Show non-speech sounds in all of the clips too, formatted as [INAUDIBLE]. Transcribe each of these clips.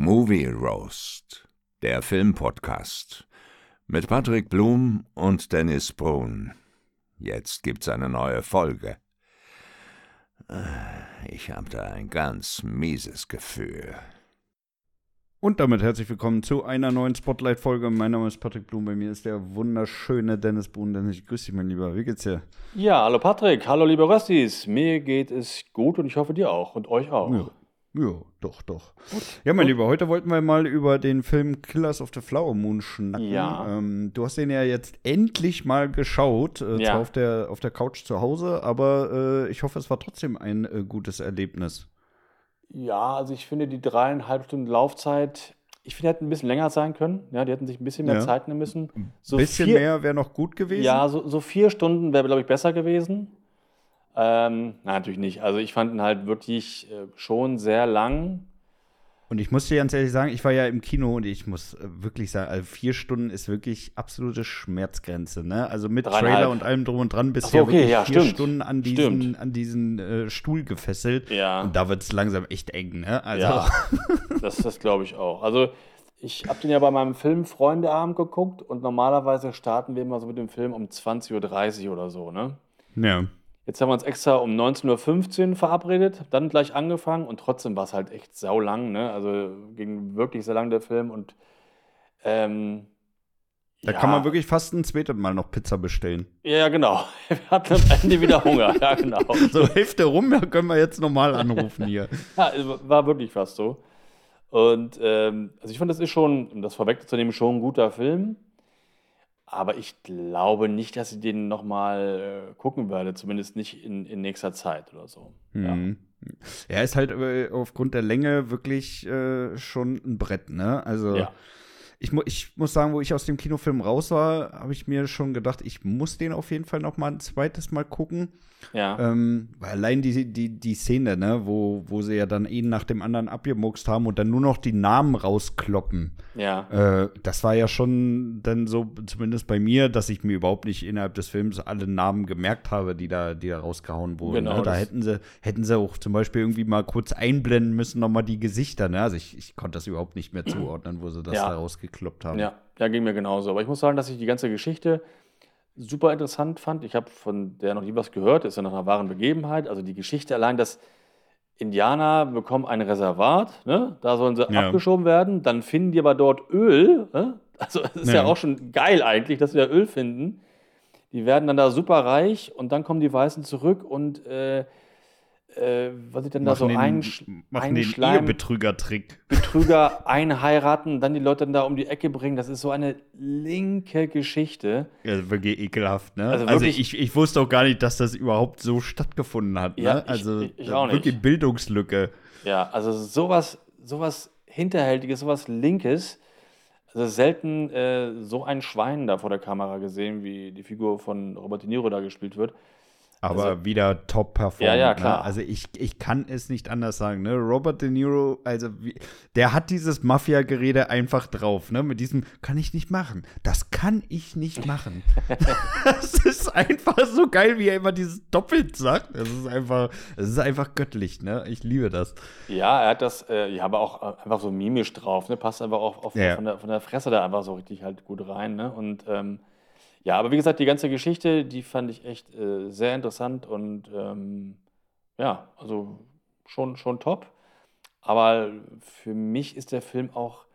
Movie Roast, der Filmpodcast mit Patrick Blum und Dennis Brun. Jetzt gibt's eine neue Folge. Ich habe da ein ganz mieses Gefühl. Und damit herzlich willkommen zu einer neuen Spotlight-Folge. Mein Name ist Patrick Blum, bei mir ist der wunderschöne Dennis Brun. Dennis, ich grüße dich, mein Lieber. Wie geht's dir? Ja, hallo Patrick, hallo liebe Röstis. Mir geht es gut und ich hoffe dir auch und euch auch. Ja. Ja, doch, doch. Ja, mein Lieber, heute wollten wir mal über den Film Killers of the Flower Moon schnacken. Ja. Ähm, du hast den ja jetzt endlich mal geschaut, äh, Ja. zwar auf der, auf der Couch zu Hause, aber äh, ich hoffe, es war trotzdem ein äh, gutes Erlebnis. Ja, also ich finde die dreieinhalb Stunden Laufzeit, ich finde, die hätten ein bisschen länger sein können. Ja, die hätten sich ein bisschen mehr Ja. Zeit nehmen müssen. So bisschen vier, mehr wäre noch gut gewesen. Ja, so, so vier Stunden wäre, glaube ich, besser gewesen. Ähm, nein, natürlich nicht. Also ich fand ihn halt wirklich äh, schon sehr lang. Und ich muss dir ganz ehrlich sagen, ich war ja im Kino und ich muss äh, wirklich sagen, also vier Stunden ist wirklich absolute Schmerzgrenze. Ne? Also mit. Trailer und allem drum und dran bist du so, okay, wirklich ja, vier stimmt. Stunden an diesen, Stimmt. an diesen äh, Stuhl gefesselt. Ja. Und da wird es langsam echt eng. Ne? Also, Ja, [LAUGHS] das, das glaube ich auch. Also ich habe den ja bei meinem Film Freundeabend geguckt und normalerweise starten wir immer so mit dem Film um 20.30 Uhr oder so, ne? ja. Jetzt haben wir uns extra um 19.15 Uhr verabredet, dann gleich angefangen und trotzdem war es halt echt saulang, ne? Also ging wirklich sehr lang der Film und ähm, Da ja, kann man wirklich fast ein zweites Mal noch Pizza bestellen. Ja, genau. [LAUGHS] Wir hatten am Ende wieder Hunger, [LAUGHS] ja, genau. So, Hälfte rum, ja, können wir jetzt nochmal anrufen hier. [LAUGHS] Ja, es war wirklich fast so. Und ähm, also ich fand, das ist schon, um das vorwegzunehmen, schon ein guter Film. Aber ich glaube nicht, dass ich den nochmal äh, gucken werde, zumindest nicht in, in nächster Zeit oder so. Ja. Mhm. Er ist halt äh, aufgrund der Länge wirklich äh, schon ein Brett, ne? Also Ja. Ich, mu ich muss sagen, wo ich aus dem Kinofilm raus war, habe ich mir schon gedacht, ich muss den auf jeden Fall noch mal ein zweites Mal gucken. Ja. Ähm, weil allein die, die, die Szene, ne, wo, wo sie ja dann einen nach dem anderen abgemuckst haben und dann nur noch die Namen rauskloppen. ja. Äh, das war ja schon dann so, zumindest bei mir, dass ich mir überhaupt nicht innerhalb des Films alle Namen gemerkt habe, die da, die da rausgehauen wurden. Genau, ne? Da hätten sie, hätten sie auch zum Beispiel irgendwie mal kurz einblenden müssen, nochmal die Gesichter. Ne? Also ich, ich konnte das überhaupt nicht mehr [CLEARS THROAT] zuordnen, wo sie das Ja. da rausgekloppt haben. Ja, ja, ging mir genauso. Aber ich muss sagen, dass ich die ganze Geschichte super interessant fand. Ich habe von der noch nie was gehört, ist ja nach einer wahren Begebenheit. Also die Geschichte allein, dass Indianer bekommen ein Reservat, ne? da sollen sie Ja. abgeschoben werden, dann finden die aber dort Öl. Ne? Also es ist ja. Ja. auch schon geil eigentlich, dass sie da Öl finden. Die werden dann da super reich und dann kommen die Weißen zurück und äh, äh, was ich denn da so den, einsch machen den einschleimen- Ehebetrüger-Trick. Betrüger einheiraten, dann die Leute dann da um die Ecke bringen. Das ist so eine linke Geschichte. Ja, wirklich ekelhaft, ne? Also Also, wirklich- ich, ich wusste auch gar nicht, dass das überhaupt so stattgefunden hat. Ne? Ja, ich- also ich- ich wirklich Bildungslücke. Ja, also sowas, sowas Hinterhältiges, sowas Linkes. Also selten äh, so ein Schwein da vor der Kamera gesehen, wie die Figur von Robert De Niro da gespielt wird. Aber Also- wieder top performt. Ja, ja, Ne? klar. Also ich, ich kann es nicht anders sagen. Ne? Robert De Niro, also wie, der hat dieses Mafia-Gerede einfach drauf. Ne? Mit diesem kann ich nicht machen. Das kann ich nicht machen. [LAUGHS] das ist einfach so geil, wie er immer dieses doppelt sagt. Das ist einfach, es ist einfach göttlich. Ne? Ich liebe das. Ja, er hat das, äh, ja, aber auch äh, einfach so mimisch drauf, ne? Passt einfach auch auf, Ja. von, der, von der Fresse da einfach so richtig halt gut rein, ne? Und ähm, ja, aber wie gesagt, die ganze Geschichte, die fand ich echt äh, sehr interessant und ähm, ja, also schon, schon top. Aber für mich ist der Film auch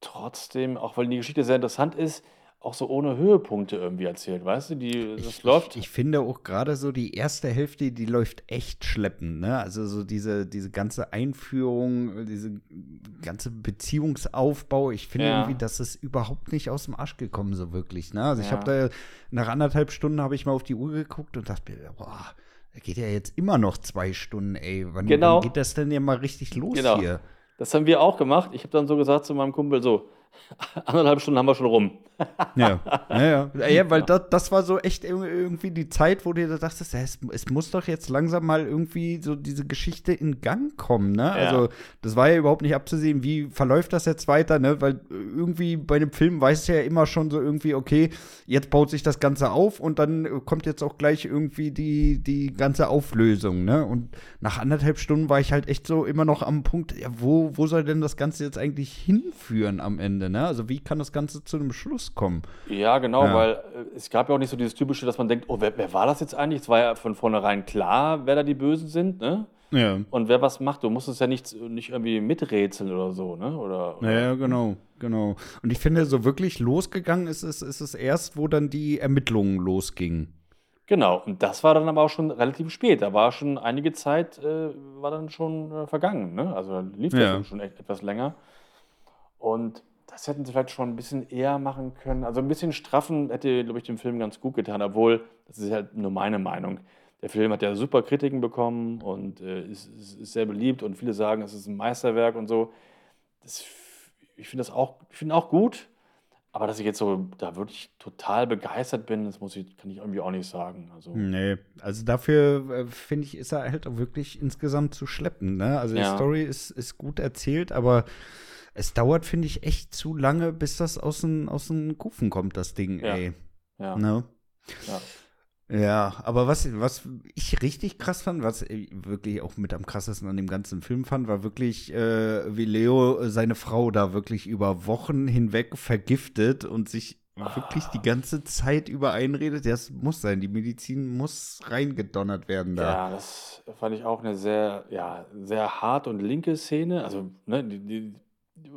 trotzdem, auch weil die Geschichte sehr interessant ist, auch so ohne Höhepunkte irgendwie erzählt, weißt du? Die, das ich, läuft. Ich, ich finde auch gerade so die erste Hälfte, die läuft echt schleppend, ne? Also so diese, diese ganze Einführung, diese ganze Beziehungsaufbau, ich finde Ja. irgendwie, das ist überhaupt nicht aus dem Arsch gekommen, so wirklich, ne? Also ich Ja. habe da nach anderthalb Stunden habe ich mal auf die Uhr geguckt und dachte mir, boah, da geht ja jetzt immer noch zwei Stunden, ey. Wann, Genau. wann geht das denn ja mal richtig los Genau. hier? Das haben wir auch gemacht. Ich habe dann so gesagt zu meinem Kumpel so, [LAUGHS] anderthalb Stunden haben wir schon rum. ja, ja, ja. [LAUGHS] ja weil das, das war so echt irgendwie die Zeit, wo du dir dachtest, es, es muss doch jetzt langsam mal irgendwie so diese Geschichte in Gang kommen, ne? Ja. Also, das war ja überhaupt nicht abzusehen, wie verläuft das jetzt weiter, ne? Weil irgendwie bei einem Film weiß ja immer schon so irgendwie, okay, jetzt baut sich das Ganze auf und dann kommt jetzt auch gleich irgendwie die, die ganze Auflösung, ne? Und nach anderthalb Stunden war ich halt echt so immer noch am Punkt, ja, wo, wo soll denn das Ganze jetzt eigentlich hinführen am Ende, ne? Also, wie kann das Ganze zu einem Schluss kommen? Ja, genau, ja. weil äh, es gab ja auch nicht so dieses typische, dass man denkt, oh, wer, wer war das jetzt eigentlich? Es war ja von vornherein klar, wer da die Bösen sind, ne? Ja. Und wer was macht, du musst es ja nicht, nicht irgendwie miträtseln oder so, ne? Oder, oder ja, genau, genau. Und ich finde, so wirklich losgegangen ist es, ist es erst, wo dann die Ermittlungen losgingen. Genau, und das war dann aber auch schon relativ spät. Da war schon einige Zeit, äh, war dann schon äh, vergangen, ne? Also lief ja. das schon etwas länger. Und das hätten sie vielleicht schon ein bisschen eher machen können. Also ein bisschen straffen hätte, glaube ich, dem Film ganz gut getan, obwohl, das ist halt nur meine Meinung. Der Film hat ja super Kritiken bekommen und äh, ist, ist, sehr beliebt und viele sagen, es ist ein Meisterwerk und so. Das, ich finde das auch, ich find auch gut, aber dass ich jetzt so da wirklich total begeistert bin, das muss ich, kann ich irgendwie auch nicht sagen. Also, nee, also dafür äh, finde ich, ist er halt auch wirklich insgesamt zu schleppen. Ne? Also die ja. Story ist, ist gut erzählt, aber es dauert, finde ich, echt zu lange, bis das aus den, aus den Kufen kommt, das Ding, ja. ey. Ja. Ne? Ja. Ja, aber was, was ich richtig krass fand, was wirklich auch mit am krassesten an dem ganzen Film fand, war wirklich, äh, wie Leo seine Frau da wirklich über Wochen hinweg vergiftet und sich ah. wirklich die ganze Zeit über einredet. Das muss sein, die Medizin muss reingedonnert werden da. Ja, das fand ich auch eine sehr, ja, sehr hart und linke Szene. Also, ne, die, die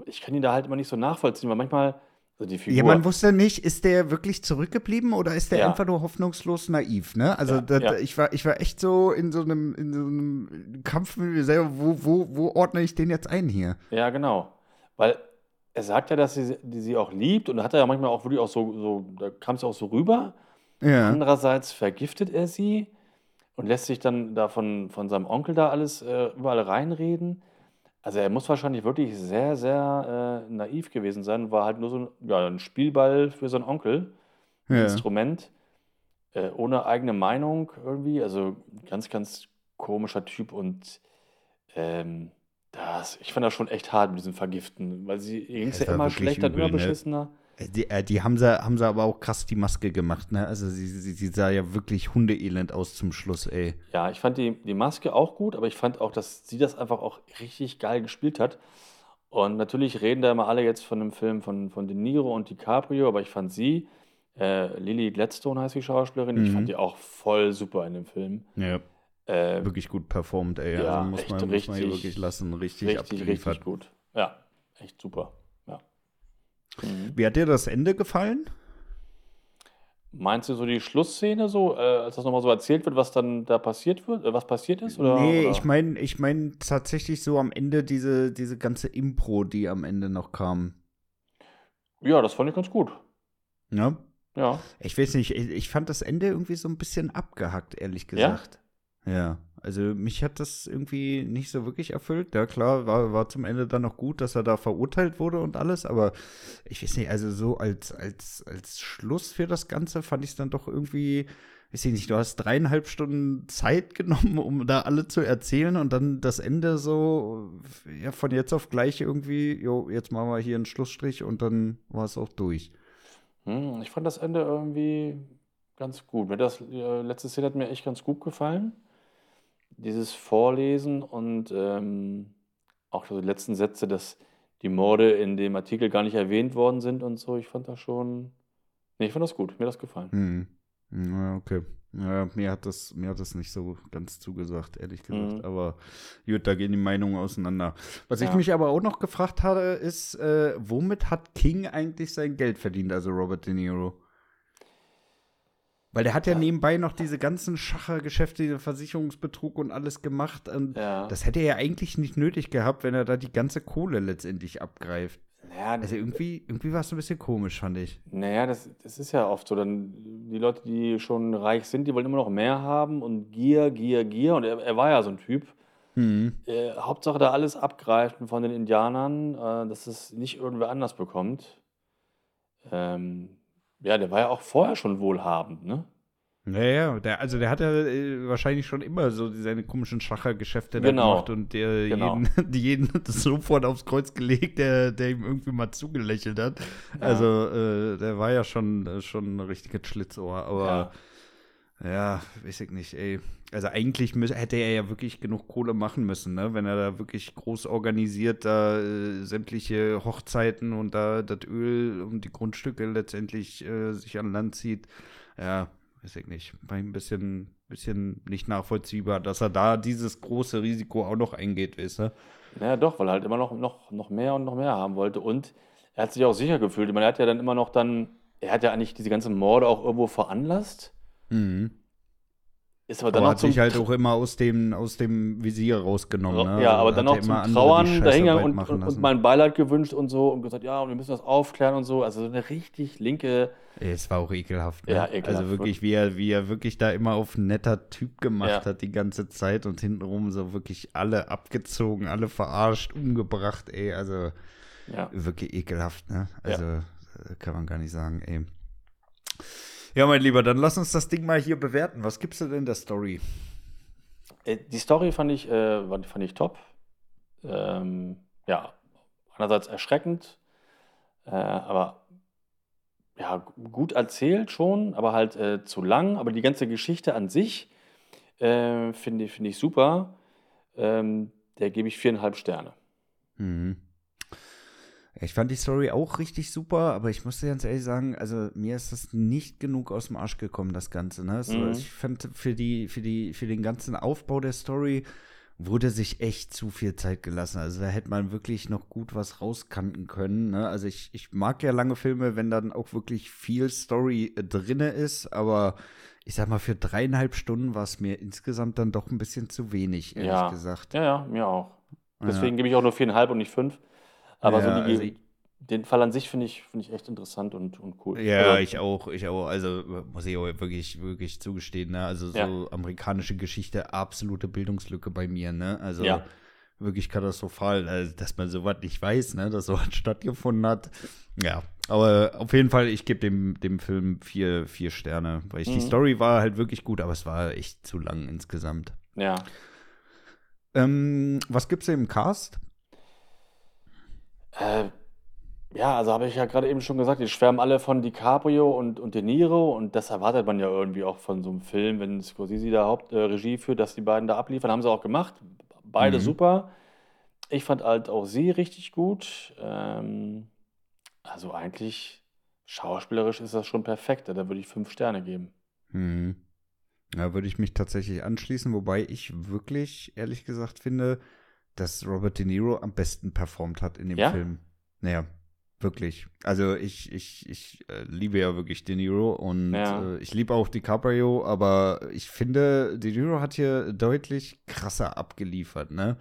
ich kann ihn da halt immer nicht so nachvollziehen, weil manchmal, also die Figur. Ja, man wusste nicht, ist der wirklich zurückgeblieben oder ist der ja. einfach nur hoffnungslos naiv, ne? Also ja, das, ja. ich war, ich war echt so in so einem, in so einem Kampf mit mir selber, wo, wo, wo ordne ich den jetzt ein hier? Ja, genau. Weil er sagt ja, dass sie, die sie auch liebt und hat er ja manchmal auch wirklich auch so, so da kam es auch so rüber. Ja. Andererseits vergiftet er sie und lässt sich dann da von, von seinem Onkel da alles äh, überall reinreden. Also er muss wahrscheinlich wirklich sehr, sehr äh, naiv gewesen sein, war halt nur so ein, ja, ein Spielball für seinen Onkel, ein ja. Instrument, äh, ohne eigene Meinung irgendwie. Also ganz, ganz komischer Typ und ähm, das, ich fand das schon echt hart mit diesem Vergiften, weil sie ging es ja immer schlechter immer ne? beschissener. Äh, die, äh, die, haben, sie, haben sie aber auch krass die Maske gemacht, ne? Also sie, sie, sie, sah ja wirklich hundeelend aus zum Schluss, ey. Ja, ich fand die, die Maske auch gut, aber ich fand auch, dass sie das einfach auch richtig geil gespielt hat. Und natürlich reden da immer alle jetzt von dem Film von, von De Niro und DiCaprio, aber ich fand sie, äh, Lily Gladstone heißt die Schauspielerin, mhm. ich fand mhm. die auch voll super in dem Film. Ja. Äh, wirklich gut performt, ey. Ja, also muss, man, muss richtig, man wirklich lassen. Richtig, richtig abgeliefert. Richtig gut. Ja, echt super. Mhm. Wie hat dir das Ende gefallen? Meinst du so die Schlussszene so, äh, als das nochmal so erzählt wird, was dann da passiert wird, äh, was passiert ist? Oder, nee, oder? ich meine ich mein tatsächlich so am Ende diese, diese ganze Impro, die am Ende noch kam. Ja, das fand ich ganz gut. Ja? Ja. Ich weiß nicht, ich, ich fand das Ende irgendwie so ein bisschen abgehackt, ehrlich gesagt. Ja? Ja. Also mich hat das irgendwie nicht so wirklich erfüllt. Ja klar, war, war zum Ende dann noch gut, dass er da verurteilt wurde und alles, aber ich weiß nicht, also so als, als, als Schluss für das Ganze fand ich es dann doch irgendwie, weiß ich nicht, du hast dreieinhalb Stunden Zeit [LAUGHS] genommen, um da alle zu erzählen und dann das Ende so, ja, von jetzt auf gleich irgendwie, jo, jetzt machen wir hier einen Schlussstrich und dann war es auch durch. Hm, ich fand das Ende irgendwie ganz gut. Das äh, letzte Szene hat mir echt ganz gut gefallen dieses Vorlesen und ähm, auch die letzten Sätze, dass die Morde in dem Artikel gar nicht erwähnt worden sind und so. Ich fand das schon. Nee, ich fand das gut. Mir hat das gefallen. Hm. Ja, okay. Ja, mir hat das, mir hat das nicht so ganz zugesagt, ehrlich gesagt. Mhm. Aber gut, da gehen die Meinungen auseinander. Was ja. ich mich aber auch noch gefragt hatte, ist, äh, womit hat King eigentlich sein Geld verdient, also Robert De Niro? Weil der hat ja, ja, nebenbei noch diese ganzen Schachergeschäfte, Versicherungsbetrug und alles gemacht. Und ja. das hätte er ja eigentlich nicht nötig gehabt, wenn er da die ganze Kohle letztendlich abgreift. Naja, also irgendwie, irgendwie war es ein bisschen komisch, fand ich. Naja, das, das ist ja oft so. Dann die Leute, die schon reich sind, die wollen immer noch mehr haben und Gier, Gier, Gier. Und er, er war ja so ein Typ. Mhm. Äh, Hauptsache da alles abgreifen von den Indianern, äh, dass es nicht irgendwer anders bekommt. Ähm, ja, der war ja auch vorher schon wohlhabend, ne? Ja, ja, der, also der hat ja äh, wahrscheinlich schon immer so seine komischen Schachergeschäfte Genau. gemacht und der Genau. jeden, [LAUGHS] die jeden [LAUGHS] sofort aufs Kreuz gelegt, der, der ihm irgendwie mal zugelächelt hat. Also äh, der war ja schon, äh, schon ein richtiges Schlitzohr, aber ja. weiß ich nicht, ey. Also eigentlich müß, hätte er ja wirklich genug Kohle machen müssen, ne? Wenn er da wirklich groß organisiert da äh, sämtliche Hochzeiten und da das Öl und die Grundstücke letztendlich äh, sich an Land zieht. Ja, weiß ich nicht. War ein bisschen, bisschen nicht nachvollziehbar, dass er da dieses große Risiko auch noch eingeht, weißt du? Ja, doch, weil er halt immer noch, noch, noch mehr und noch mehr haben wollte. Und er hat sich auch sicher gefühlt. Ich meine, er hat ja dann immer noch dann, er hat ja eigentlich diese ganzen Morde auch irgendwo veranlasst. Mhm. Ist aber dann Aber hat sich halt auch immer aus dem, aus dem Visier rausgenommen, ne? Ja, aber Also dann er zum Trauern dahingegangen und, und, und mein Beileid gewünscht und so und gesagt, ja, wir müssen das aufklären und so. Also so eine richtig linke, Es war auch ekelhaft. Ne? Ja, ekelhaft, Also wirklich, wie er, wie er wirklich da immer auf netter Typ gemacht Ja. hat die ganze Zeit und hintenrum so wirklich alle abgezogen, alle verarscht, umgebracht, ey. Also ja. wirklich ekelhaft, ne? Also äh, kann man gar nicht sagen, ey. Ja, mein Lieber, dann lass uns das Ding mal hier bewerten. Was gibst du denn der Story? Äh, Die Story fand ich, äh, fand ich top. Ähm, ja, einerseits erschreckend, äh, aber ja, gut erzählt schon, aber halt äh, zu lang. Aber die ganze Geschichte an sich äh, finde ich, finde ich super. Ähm, der gebe ich viereinhalb Sterne. Mhm. Ich fand die Story auch richtig super, aber ich muss dir ganz ehrlich sagen, also mir ist das nicht genug aus dem Arsch gekommen, das Ganze. Ne? So, Mhm. Ich fand für die, für die, für den ganzen Aufbau der Story wurde sich echt zu viel Zeit gelassen. Also da hätte man wirklich noch gut was rauskanten können. Ne? Also ich, ich mag ja lange Filme, wenn dann auch wirklich viel Story äh, drinne ist, aber ich sag mal, für dreieinhalb Stunden war es mir insgesamt dann doch ein bisschen zu wenig, ehrlich Ja. gesagt. Ja, ja, mir auch. Ja. Deswegen gebe ich auch nur viereinhalb und nicht fünf. Aber Ja, so die, also den Fall an sich finde ich, finde ich echt interessant und, und cool. Ja, Also, ich auch, ich auch. Also muss ich auch wirklich, wirklich zugestehen, ne? Also so Ja. amerikanische Geschichte, absolute Bildungslücke bei mir, ne? Also Ja. wirklich katastrophal, also, dass man sowas nicht weiß, ne? Dass sowas [LAUGHS] stattgefunden hat. Ja, aber auf jeden Fall, ich gebe dem, dem Film vier, vier Sterne, weil ich, die Mhm. Story war halt wirklich gut, aber es war echt zu lang insgesamt. Ja. Ähm, was gibt's im Cast? Äh, ja, also habe ich ja gerade eben schon gesagt, die schwärmen alle von DiCaprio und, und De Niro und das erwartet man ja irgendwie auch von so einem Film, wenn Scorsese da Hauptregie äh, führt, dass die beiden da abliefern. Haben sie auch gemacht. Beide Mhm. super. Ich fand halt auch sie richtig gut. Ähm, also eigentlich schauspielerisch ist das schon perfekt. Da würde ich fünf Sterne geben. Hm. Da würde ich mich tatsächlich anschließen, wobei ich wirklich, ehrlich gesagt, finde, dass Robert De Niro am besten performt hat in dem Ja? Film. Naja, wirklich. Also ich, ich, ich äh, liebe ja wirklich De Niro und Ja. äh, ich liebe auch DiCaprio, aber ich finde, De Niro hat hier deutlich krasser abgeliefert, ne?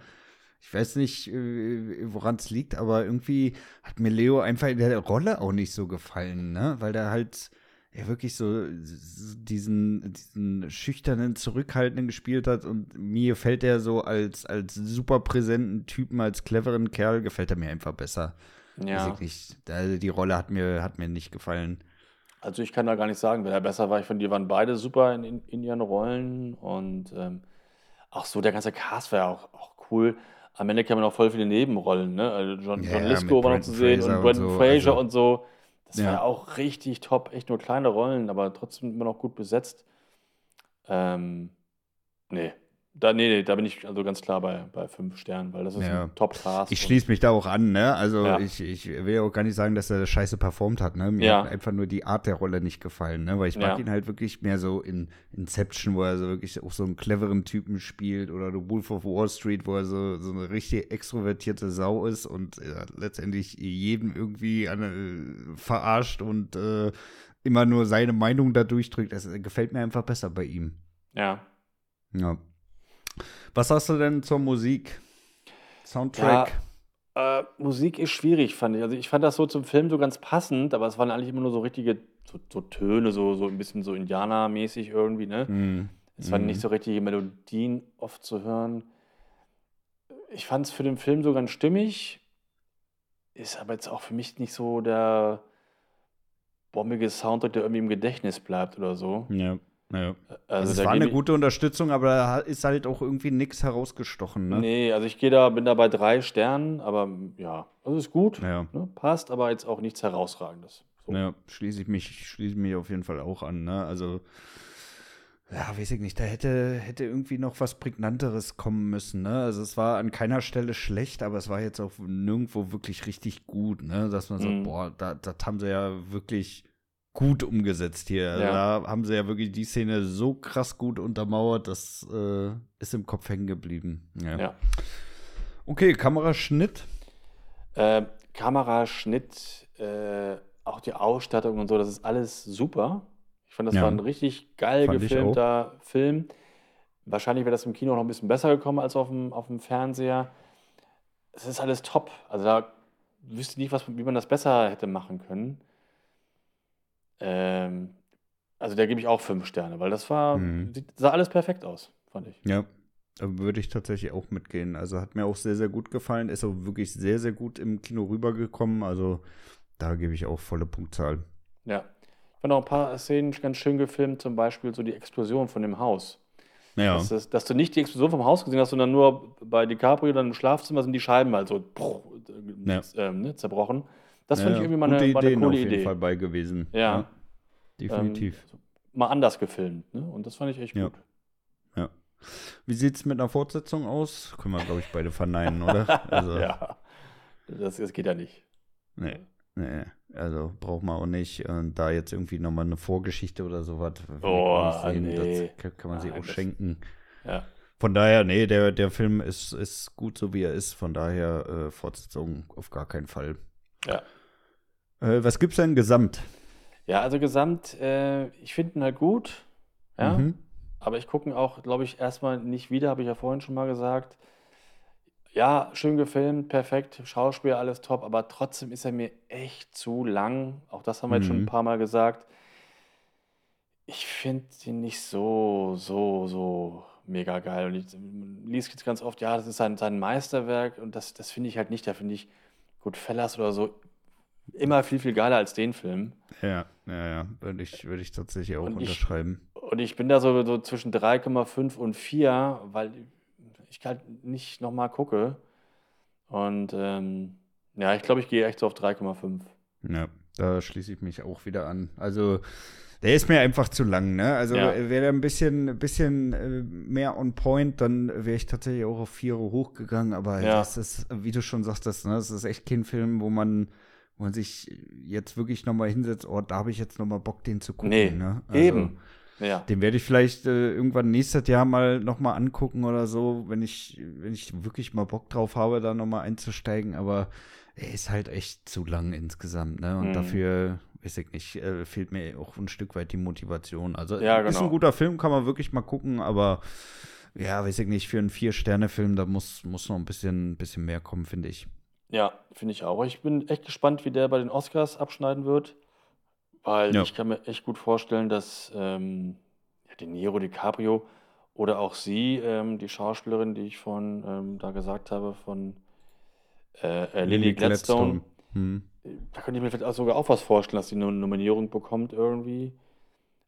Ich weiß nicht, woran es liegt, aber irgendwie hat mir Leo einfach in der Rolle auch nicht so gefallen, ne? Weil der halt ja wirklich so diesen, diesen schüchternen, zurückhaltenden gespielt hat und mir gefällt er so als, als super präsenten Typen, als cleveren Kerl, gefällt er mir einfach besser. Ja, ich nicht. Da, die Rolle hat mir, hat mir nicht gefallen. also ich kann da gar nicht sagen, wer da besser war. Ich finde, die waren beide super in, in, in ihren Rollen und ähm, auch so der ganze Cast war ja auch, auch cool. Am Ende kamen noch voll viele Nebenrollen, ne? Also John, Ja, John Lithgow war noch zu sehen Fraser und Brendan Fraser also- und so. Das war Ja. ja auch richtig top, echt nur kleine Rollen, aber trotzdem immer noch gut besetzt. Ähm, nee. Da, nee, nee, da bin ich also ganz klar bei, bei fünf Sternen, weil das ist Ja. ein Top-Cast. Ich schließe mich da auch an, ne? Also Ja. ich, ich will auch gar nicht sagen, dass er scheiße performt hat, ne? Mir Ja. hat einfach nur die Art der Rolle nicht gefallen, ne? Weil ich mag ihn halt wirklich mehr so in Inception, wo er so wirklich auch so einen cleveren Typen spielt oder The Wolf of Wall Street, wo er so, so eine richtig extrovertierte Sau ist und äh, letztendlich jeden irgendwie an, äh, verarscht und äh, immer nur seine Meinung da durchdrückt. Das äh, gefällt mir einfach besser bei ihm. Ja. Ja. Was hast du denn zur Musik? Soundtrack? Äh, Musik ist schwierig, fand ich. Also ich fand das so zum Film so ganz passend, aber es waren eigentlich immer nur so richtige so, so Töne, so, so ein bisschen so Indianermäßig irgendwie, ne? Hm. Es waren Mhm. nicht so richtige Melodien oft zu hören. ich fand es für den Film so ganz stimmig. Ist aber jetzt auch für mich nicht so der bombige Soundtrack, der irgendwie im Gedächtnis bleibt oder so. Ja. Ja. Also, es war eine gute Unterstützung, aber da ist halt auch irgendwie nichts herausgestochen, ne? Nee, also ich gehe da, bin da bei drei Sternen, aber ja, also ist gut, Ja. ne, passt, aber jetzt auch nichts Herausragendes. So. Ja, schließe ich mich, schließe ich mich auf jeden Fall auch an, ne? Also, ja, weiß ich nicht, da hätte, hätte irgendwie noch was Prägnanteres kommen müssen, ne? Also es war an keiner Stelle schlecht, aber es war jetzt auch nirgendwo wirklich richtig gut, ne? Dass man sagt, Mhm. boah, da, das haben sie ja wirklich gut umgesetzt hier. Also Ja. Da haben sie ja wirklich die Szene so krass gut untermauert, das äh, ist im Kopf hängen geblieben. Ja. Ja. Okay, Kameraschnitt. Äh, Kameraschnitt, äh, auch die Ausstattung und so, das ist alles super. Ich fand, das Ja. war ein richtig geil Fand gefilmter Film. Wahrscheinlich wäre das im Kino noch ein bisschen besser gekommen als auf dem, auf dem Fernseher. Es ist alles top. Also da wüsste ich nicht, was, wie man das besser hätte machen können. Ähm, also da gebe ich auch fünf Sterne, weil das war, Mhm. sah alles perfekt aus, fand ich. Ja, da würde ich tatsächlich auch mitgehen. Also hat mir auch sehr, sehr gut gefallen. Ist auch wirklich sehr, sehr gut im Kino rübergekommen. Also da gebe ich auch volle Punktzahl. Ja. Ich fand auch ein paar Szenen ganz schön gefilmt, zum Beispiel so die Explosion von dem Haus. Ja, Dass, das, dass du nicht die Explosion vom Haus gesehen hast, sondern nur bei DiCaprio dann im Schlafzimmer sind die Scheiben halt so bruch, äh, Ja. ähm, ne, zerbrochen. Das ja, finde ich irgendwie mal gute eine, mal eine coole auf jeden Idee. Fall bei gewesen. Ja. definitiv. Ähm, mal anders gefilmt. Ne? Und das fand ich echt Ja. gut. ja. Wie sieht es mit einer Fortsetzung aus? Können wir, glaube ich, beide verneinen, oder? [LAUGHS] Also, Ja. Das, das geht ja nicht. Nee, nee. Also braucht man auch nicht. Und da jetzt irgendwie nochmal eine Vorgeschichte oder sowas. Oh, sehen. nee. Das kann, man sich Nein, auch schenken. Ja. Von daher, nee, der, der Film ist, ist gut so, wie er ist. Von daher, äh, Fortsetzung auf gar keinen Fall. Ja. Äh, was gibt's denn gesamt? Ja, also gesamt, äh, ich finde ihn halt gut. Ja. Mhm. Aber ich gucke ihn auch, glaube ich, erstmal nicht wieder, habe ich ja vorhin schon mal gesagt. Ja, schön gefilmt, perfekt, Schauspiel, alles top, aber trotzdem ist er mir echt zu lang. Auch das haben wir jetzt schon Mhm. ein paar Mal gesagt. Ich finde ihn nicht so, so, so mega geil. Und ich liest jetzt ganz oft, ja, das ist sein, sein Meisterwerk und das, das finde ich halt nicht. Da finde ich Goodfellas oder so immer viel, viel geiler als den Film. Ja, ja, ja. Würde ich, würde ich tatsächlich auch Und ich- unterschreiben. Und ich bin da so, so zwischen 3,5 und 4, weil ich halt nicht nochmal gucke. Und ähm, ja, ich glaube, ich gehe echt so auf 3,5. Ja, da schließe ich mich auch wieder an. Also, der ist mir einfach zu lang, ne? Also, Ja. wäre der ein bisschen, ein bisschen äh, mehr on point, dann wäre ich tatsächlich auch auf Viere hochgegangen. Aber Ja. das ist, wie du schon sagtest, ne? Das ist echt kein Film, wo man, wo man sich jetzt wirklich nochmal hinsetzt, oh, da habe ich jetzt nochmal Bock, den zu gucken. Nee, ne? Also, Eben. Ja. Den werde ich vielleicht äh, irgendwann nächstes Jahr mal nochmal angucken oder so, wenn ich, wenn ich wirklich mal Bock drauf habe, da nochmal einzusteigen. Aber er ist halt echt zu lang insgesamt, ne? Und Mhm. dafür, weiß ich nicht, äh, fehlt mir auch ein Stück weit die Motivation. Also Ja, ist genau. ein guter Film, kann man wirklich mal gucken, aber ja, weiß ich nicht, für einen Vier-Sterne-Film, da muss, muss noch ein bisschen, bisschen mehr kommen, finde ich. Ja, finde ich auch. Ich bin echt gespannt, wie der bei den Oscars abschneiden wird. Weil Ja. ich kann mir echt gut vorstellen, dass ähm, ja, De Niro, DiCaprio oder auch sie, ähm, die Schauspielerin, die ich von ähm, da gesagt habe, von äh, äh, Lily Gladstone, Hm. da könnte ich mir vielleicht auch sogar auch was vorstellen, dass sie eine Nominierung bekommt irgendwie.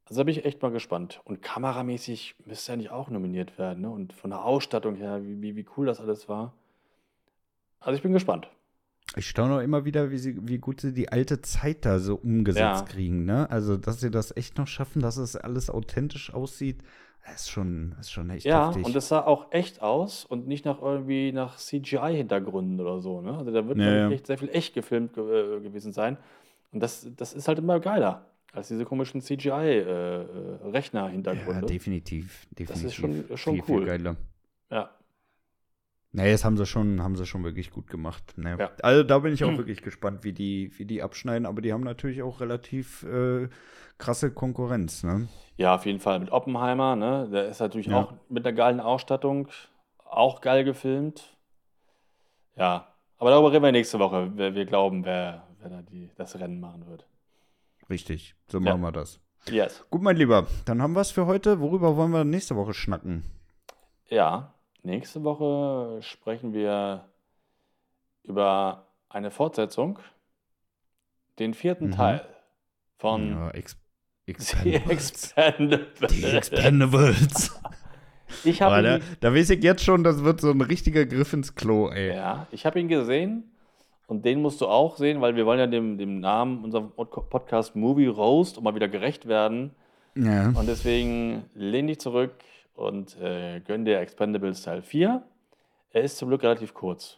Also da bin ich echt mal gespannt. Und kameramäßig müsste ja nicht auch nominiert werden, ne? Und von der Ausstattung her, wie, wie, wie cool das alles war. Also ich bin gespannt. Ich staune auch immer wieder, wie, sie, wie gut sie die alte Zeit da so umgesetzt Ja. kriegen, ne? Also, dass sie das echt noch schaffen, dass es alles authentisch aussieht, ist schon, ist schon echt Ja, heftig. und es sah auch echt aus und nicht nach irgendwie nach CGI-Hintergründen oder so, ne? Also da wird Ja, ja. echt sehr viel echt gefilmt ge äh, gewesen sein. Und das, das ist halt immer geiler als diese komischen ja, CGI-Rechner-Hintergründe. definitiv, definitiv. ist schon- ist schon viel, viel cool. geiler. Ja, Nee, das haben sie schon, haben sie schon wirklich gut gemacht. Ne? Ja. Also da bin ich auch wirklich gespannt, wie die, wie die abschneiden, aber die haben natürlich auch relativ äh, krasse Konkurrenz, ne? Ja, auf jeden Fall. Mit Oppenheimer, ne? Der ist natürlich Ja. auch mit einer geilen Ausstattung, auch geil gefilmt. Ja, aber darüber reden wir nächste Woche, wer wir glauben, wer, wer da die, das Rennen machen wird. Richtig, so Ja. machen wir das. Yes. Gut, mein Lieber, dann haben wir es für heute. Worüber wollen wir nächste Woche schnacken? Ja, nächste Woche sprechen wir über eine Fortsetzung, den vierten Mhm. Teil von Ja, Ex [LAUGHS] The Expendables. Die Expendables. [LAUGHS] Ich habe da, da weiß ich jetzt schon, das wird so ein richtiger Griff ins Klo, ey. ja, ich habe ihn gesehen und den musst du auch sehen, weil wir wollen ja dem, dem Namen unserem Pod- Podcast Movie Roast mal wieder gerecht werden. Ja. Und deswegen lehn dich zurück und äh, gönn dir Expendables Teil 4. Er ist zum Glück relativ kurz.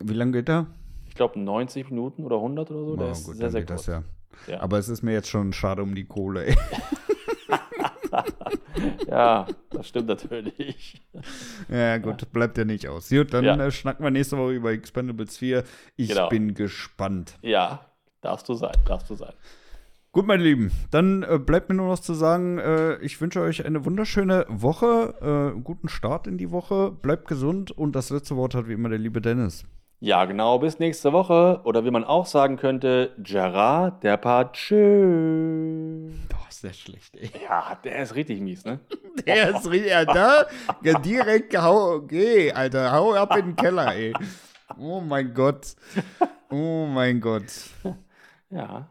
Wie lange geht der? Ich glaube 90 Minuten oder 100 oder so. Der Oh, ist gut, sehr, sehr kurz. ja. Ja. Aber es ist mir jetzt schon schade um die Kohle, [LAUGHS] ja, das stimmt natürlich. Ja, gut, bleibt ja nicht aus. Gut, dann Ja. äh, schnacken wir nächste Woche über Expendables 4. Ich Genau. bin gespannt. Ja, darfst du sein, darfst du sein. Gut, meine Lieben, dann äh, bleibt mir nur noch zu sagen, äh, ich wünsche euch eine wunderschöne Woche, äh, guten Start in die Woche, bleibt gesund und das letzte Wort hat wie immer der liebe Dennis. Ja, genau, bis nächste Woche. Oder wie man auch sagen könnte, Gerard der Patschö. Boah, ist der schlecht, ey. Ja, der ist richtig mies, ne? [LAUGHS] Der ist richtig, ja, da, ja, direkt hau, okay, Alter, hau ab in den Keller, ey. Oh mein Gott. Oh mein Gott. Ja,